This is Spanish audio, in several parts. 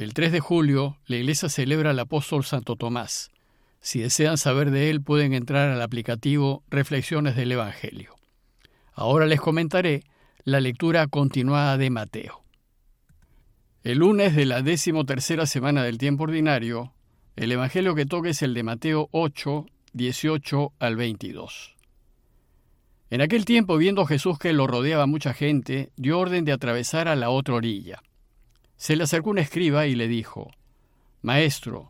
El 3 de julio, la iglesia celebra al apóstol Santo Tomás. Si desean saber de él, pueden entrar al aplicativo Reflexiones del Evangelio. Ahora les comentaré la lectura continuada de Mateo. El lunes de la decimotercera semana del tiempo ordinario, el Evangelio que toca es el de Mateo 8, 18 al 22. En aquel tiempo, viendo Jesús que lo rodeaba mucha gente, dio orden de atravesar a la otra orilla. Se le acercó un escriba y le dijo, Maestro,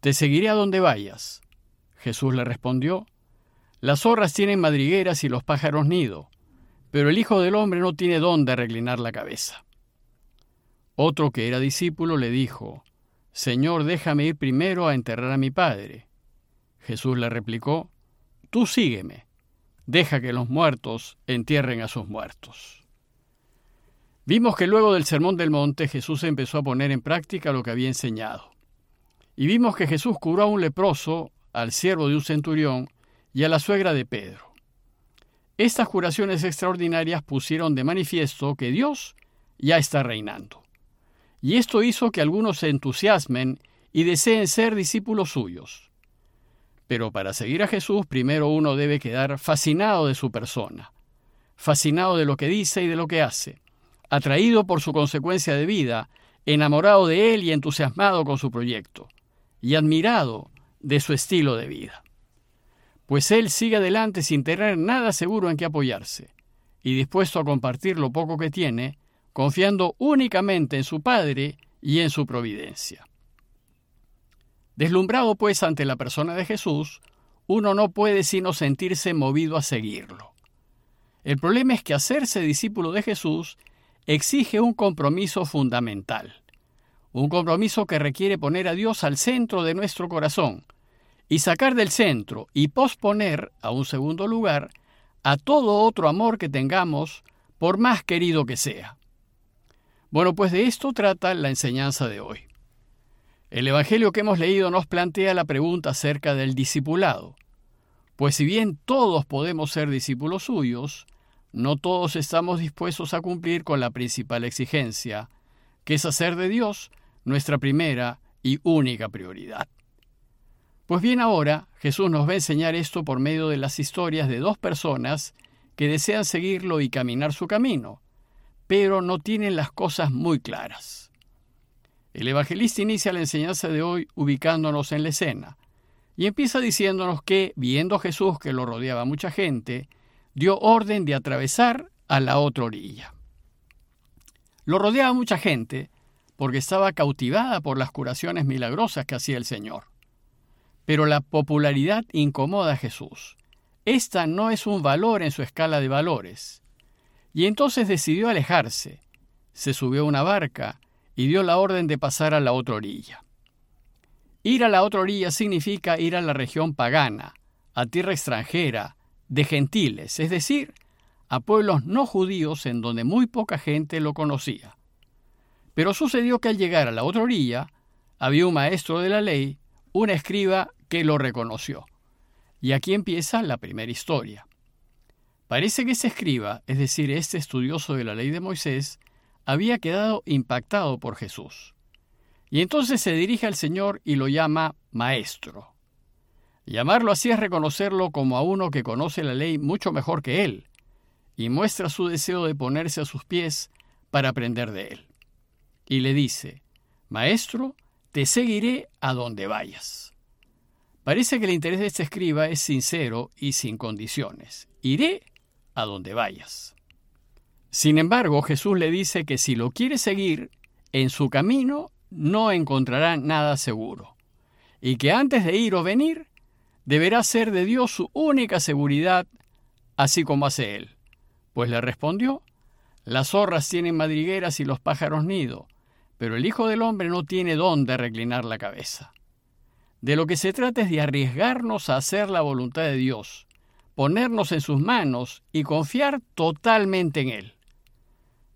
te seguiré a donde vayas. Jesús le respondió, Las zorras tienen madrigueras y los pájaros nido, pero el Hijo del Hombre no tiene dónde reclinar la cabeza. Otro que era discípulo le dijo, Señor, déjame ir primero a enterrar a mi Padre. Jesús le replicó, Tú sígueme deja que los muertos entierren a sus muertos. Vimos que luego del Sermón del Monte Jesús empezó a poner en práctica lo que había enseñado. Y vimos que Jesús curó a un leproso, al siervo de un centurión y a la suegra de Pedro. Estas curaciones extraordinarias pusieron de manifiesto que Dios ya está reinando. Y esto hizo que algunos se entusiasmen y deseen ser discípulos suyos. Pero para seguir a Jesús, primero uno debe quedar fascinado de su persona, fascinado de lo que dice y de lo que hace, atraído por su consecuencia de vida, enamorado de él y entusiasmado con su proyecto, y admirado de su estilo de vida. Pues él sigue adelante sin tener nada seguro en qué apoyarse, y dispuesto a compartir lo poco que tiene, confiando únicamente en su Padre y en su providencia. Deslumbrado pues ante la persona de Jesús, uno no puede sino sentirse movido a seguirlo. El problema es que hacerse discípulo de Jesús exige un compromiso fundamental, un compromiso que requiere poner a Dios al centro de nuestro corazón y sacar del centro y posponer a un segundo lugar a todo otro amor que tengamos, por más querido que sea. Bueno, pues de esto trata la enseñanza de hoy. El Evangelio que hemos leído nos plantea la pregunta acerca del discipulado. Pues si bien todos podemos ser discípulos suyos, no todos estamos dispuestos a cumplir con la principal exigencia, que es hacer de Dios nuestra primera y única prioridad. Pues bien ahora Jesús nos va a enseñar esto por medio de las historias de dos personas que desean seguirlo y caminar su camino, pero no tienen las cosas muy claras. El evangelista inicia la enseñanza de hoy ubicándonos en la escena y empieza diciéndonos que, viendo Jesús que lo rodeaba mucha gente, dio orden de atravesar a la otra orilla. Lo rodeaba mucha gente porque estaba cautivada por las curaciones milagrosas que hacía el Señor. Pero la popularidad incomoda a Jesús. Esta no es un valor en su escala de valores. Y entonces decidió alejarse. Se subió a una barca y dio la orden de pasar a la otra orilla. Ir a la otra orilla significa ir a la región pagana, a tierra extranjera, de gentiles, es decir, a pueblos no judíos en donde muy poca gente lo conocía. Pero sucedió que al llegar a la otra orilla, había un maestro de la ley, un escriba que lo reconoció. Y aquí empieza la primera historia. Parece que ese escriba, es decir, este estudioso de la ley de Moisés, había quedado impactado por Jesús. Y entonces se dirige al Señor y lo llama Maestro. Llamarlo así es reconocerlo como a uno que conoce la ley mucho mejor que él, y muestra su deseo de ponerse a sus pies para aprender de él. Y le dice, Maestro, te seguiré a donde vayas. Parece que el interés de este escriba es sincero y sin condiciones. Iré a donde vayas. Sin embargo, Jesús le dice que si lo quiere seguir, en su camino no encontrará nada seguro, y que antes de ir o venir, deberá ser de Dios su única seguridad, así como hace él. Pues le respondió, las zorras tienen madrigueras y los pájaros nido, pero el Hijo del Hombre no tiene dónde reclinar la cabeza. De lo que se trata es de arriesgarnos a hacer la voluntad de Dios, ponernos en sus manos y confiar totalmente en Él.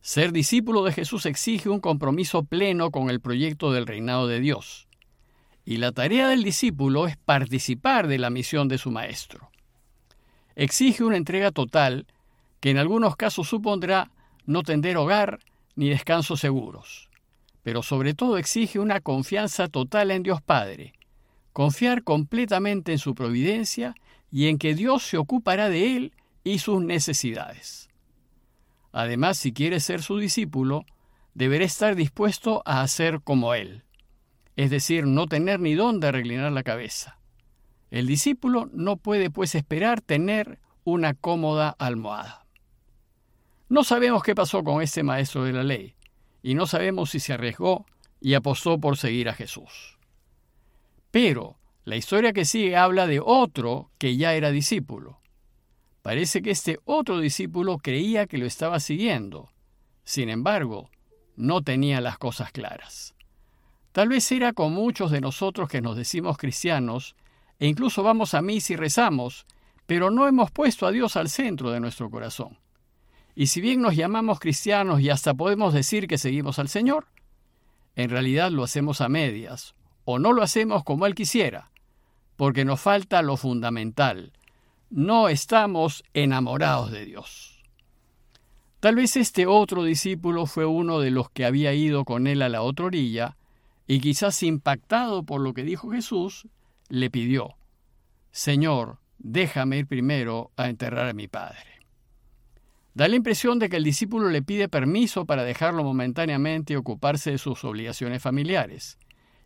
Ser discípulo de Jesús exige un compromiso pleno con el proyecto del reinado de Dios. Y la tarea del discípulo es participar de la misión de su maestro. Exige una entrega total que en algunos casos supondrá no tender hogar ni descansos seguros. pero sobre todo exige una confianza total en Dios Padre, confiar completamente en su providencia y en que Dios se ocupará de él y sus necesidades. Además, si quiere ser su discípulo, deberá estar dispuesto a hacer como él, es decir, no tener ni dónde reclinar la cabeza. El discípulo no puede pues esperar tener una cómoda almohada. No sabemos qué pasó con este maestro de la ley, y no sabemos si se arriesgó y apostó por seguir a Jesús. Pero la historia que sigue habla de otro que ya era discípulo. Parece que este otro discípulo creía que lo estaba siguiendo. Sin embargo, no tenía las cosas claras. Tal vez era con muchos de nosotros que nos decimos cristianos e incluso vamos a misa y rezamos, pero no hemos puesto a Dios al centro de nuestro corazón. Y si bien nos llamamos cristianos y hasta podemos decir que seguimos al Señor, en realidad lo hacemos a medias, o no lo hacemos como Él quisiera, porque nos falta lo fundamental. No estamos enamorados de Dios. Tal vez este otro discípulo fue uno de los que había ido con él a la otra orilla, y quizás impactado por lo que dijo Jesús, le pidió, Señor, déjame ir primero a enterrar a mi padre. Da la impresión de que el discípulo le pide permiso para dejarlo momentáneamente y ocuparse de sus obligaciones familiares,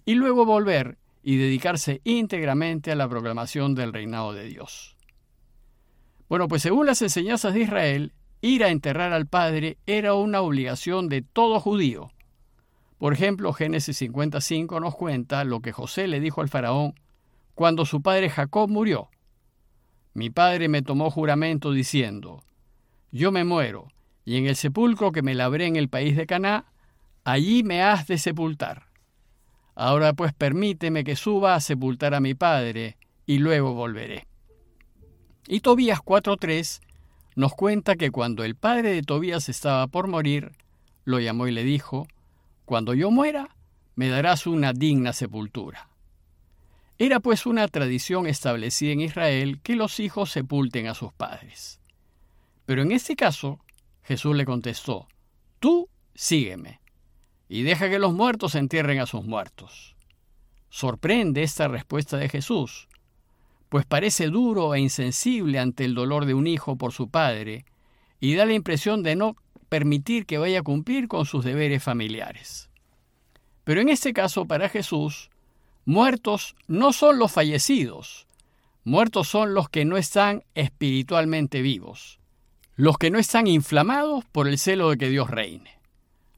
y luego volver y dedicarse íntegramente a la proclamación del reinado de Dios. Bueno, pues según las enseñanzas de Israel, ir a enterrar al padre era una obligación de todo judío. Por ejemplo, Génesis 55 nos cuenta lo que José le dijo al faraón cuando su padre Jacob murió. Mi padre me tomó juramento diciendo, yo me muero, y en el sepulcro que me labré en el país de Caná, allí me has de sepultar. Ahora pues permíteme que suba a sepultar a mi padre, y luego volveré. Y Tobías 4.3 nos cuenta que cuando el padre de Tobías estaba por morir, lo llamó y le dijo, Cuando yo muera, me darás una digna sepultura. Era pues una tradición establecida en Israel que los hijos sepulten a sus padres. Pero en este caso, Jesús le contestó, Tú sígueme, y deja que los muertos entierren a sus muertos. Sorprende esta respuesta de Jesús, pues parece duro e insensible ante el dolor de un hijo por su padre, y da la impresión de no permitir que vaya a cumplir con sus deberes familiares. Pero en este caso, para Jesús, muertos no son los fallecidos, muertos son los que no están espiritualmente vivos los que no están inflamados por el celo de que Dios reine.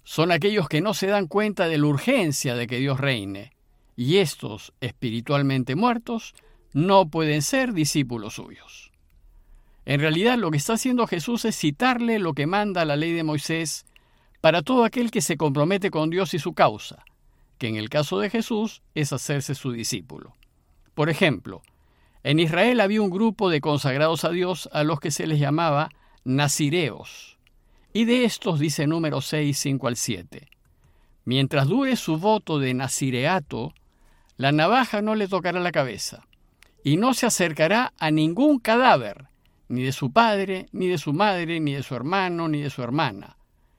Son aquellos que no se dan cuenta de la urgencia de que Dios reine. Y estos, espiritualmente muertos, no pueden ser discípulos suyos. En realidad lo que está haciendo Jesús es citarle lo que manda la ley de Moisés para todo aquel que se compromete con Dios y su causa, que en el caso de Jesús es hacerse su discípulo. Por ejemplo, en Israel había un grupo de consagrados a Dios a los que se les llamaba nazireos. Y de estos dice número 6, 5 al 7. Mientras dure su voto de nazireato, la navaja no le tocará la cabeza, y no se acercará a ningún cadáver, ni de su padre, ni de su madre, ni de su hermano, ni de su hermana.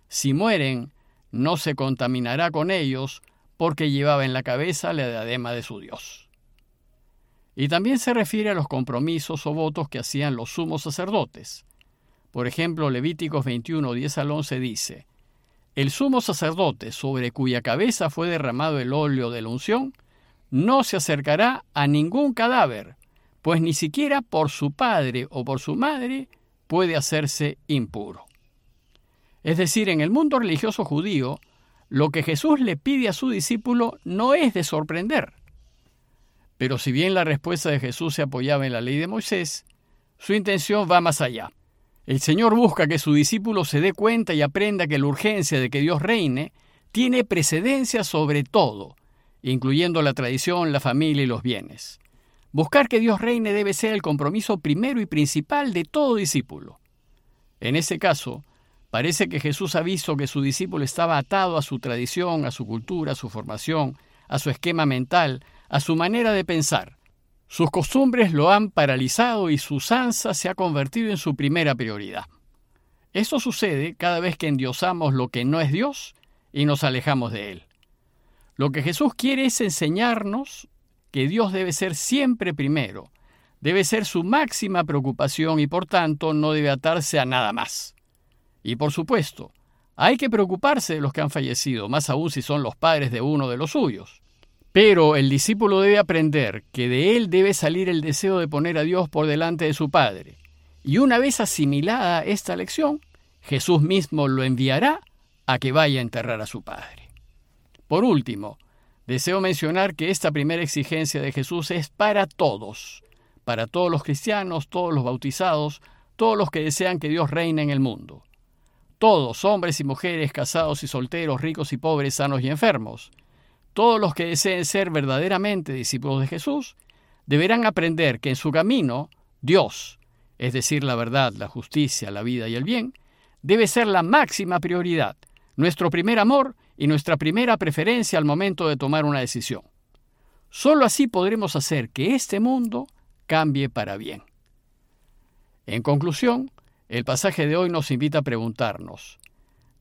Si mueren, no se contaminará con ellos, porque llevaba en la cabeza la diadema de su Dios. Y también se refiere a los compromisos o votos que hacían los sumos sacerdotes. Por ejemplo, Levíticos 21, 10 al 11 dice, El sumo sacerdote sobre cuya cabeza fue derramado el óleo de la unción, no se acercará a ningún cadáver, pues ni siquiera por su padre o por su madre puede hacerse impuro. Es decir, en el mundo religioso judío, lo que Jesús le pide a su discípulo no es de sorprender. Pero si bien la respuesta de Jesús se apoyaba en la ley de Moisés, su intención va más allá. El Señor busca que su discípulo se dé cuenta y aprenda que la urgencia de que Dios reine tiene precedencia sobre todo, incluyendo la tradición, la familia y los bienes. Buscar que Dios reine debe ser el compromiso primero y principal de todo discípulo. En ese caso, parece que Jesús ha visto que su discípulo estaba atado a su tradición, a su cultura, a su formación, a su esquema mental, a su manera de pensar. Sus costumbres lo han paralizado y su usanza se ha convertido en su primera prioridad. Esto sucede cada vez que endiosamos lo que no es Dios y nos alejamos de Él. Lo que Jesús quiere es enseñarnos que Dios debe ser siempre primero, debe ser su máxima preocupación y por tanto no debe atarse a nada más. Y por supuesto, hay que preocuparse de los que han fallecido, más aún si son los padres de uno de los suyos. Pero el discípulo debe aprender que de él debe salir el deseo de poner a Dios por delante de su Padre. Y una vez asimilada esta lección, Jesús mismo lo enviará a que vaya a enterrar a su Padre. Por último, deseo mencionar que esta primera exigencia de Jesús es para todos, para todos los cristianos, todos los bautizados, todos los que desean que Dios reine en el mundo. Todos, hombres y mujeres, casados y solteros, ricos y pobres, sanos y enfermos. Todos los que deseen ser verdaderamente discípulos de Jesús deberán aprender que en su camino Dios, es decir, la verdad, la justicia, la vida y el bien, debe ser la máxima prioridad, nuestro primer amor y nuestra primera preferencia al momento de tomar una decisión. Solo así podremos hacer que este mundo cambie para bien. En conclusión, el pasaje de hoy nos invita a preguntarnos,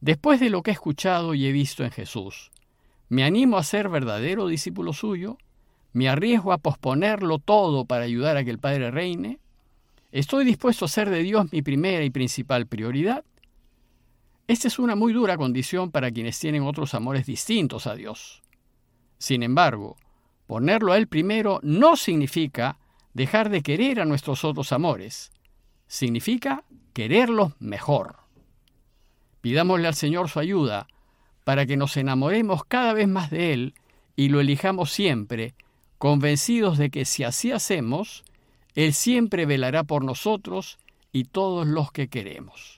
después de lo que he escuchado y he visto en Jesús, ¿me animo a ser verdadero discípulo suyo? ¿Me arriesgo a posponerlo todo para ayudar a que el Padre reine? ¿Estoy dispuesto a ser de Dios mi primera y principal prioridad? Esta es una muy dura condición para quienes tienen otros amores distintos a Dios. Sin embargo, ponerlo a Él primero no significa dejar de querer a nuestros otros amores. Significa quererlos mejor. Pidámosle al Señor su ayuda para que nos enamoremos cada vez más de Él y lo elijamos siempre, convencidos de que si así hacemos, Él siempre velará por nosotros y todos los que queremos.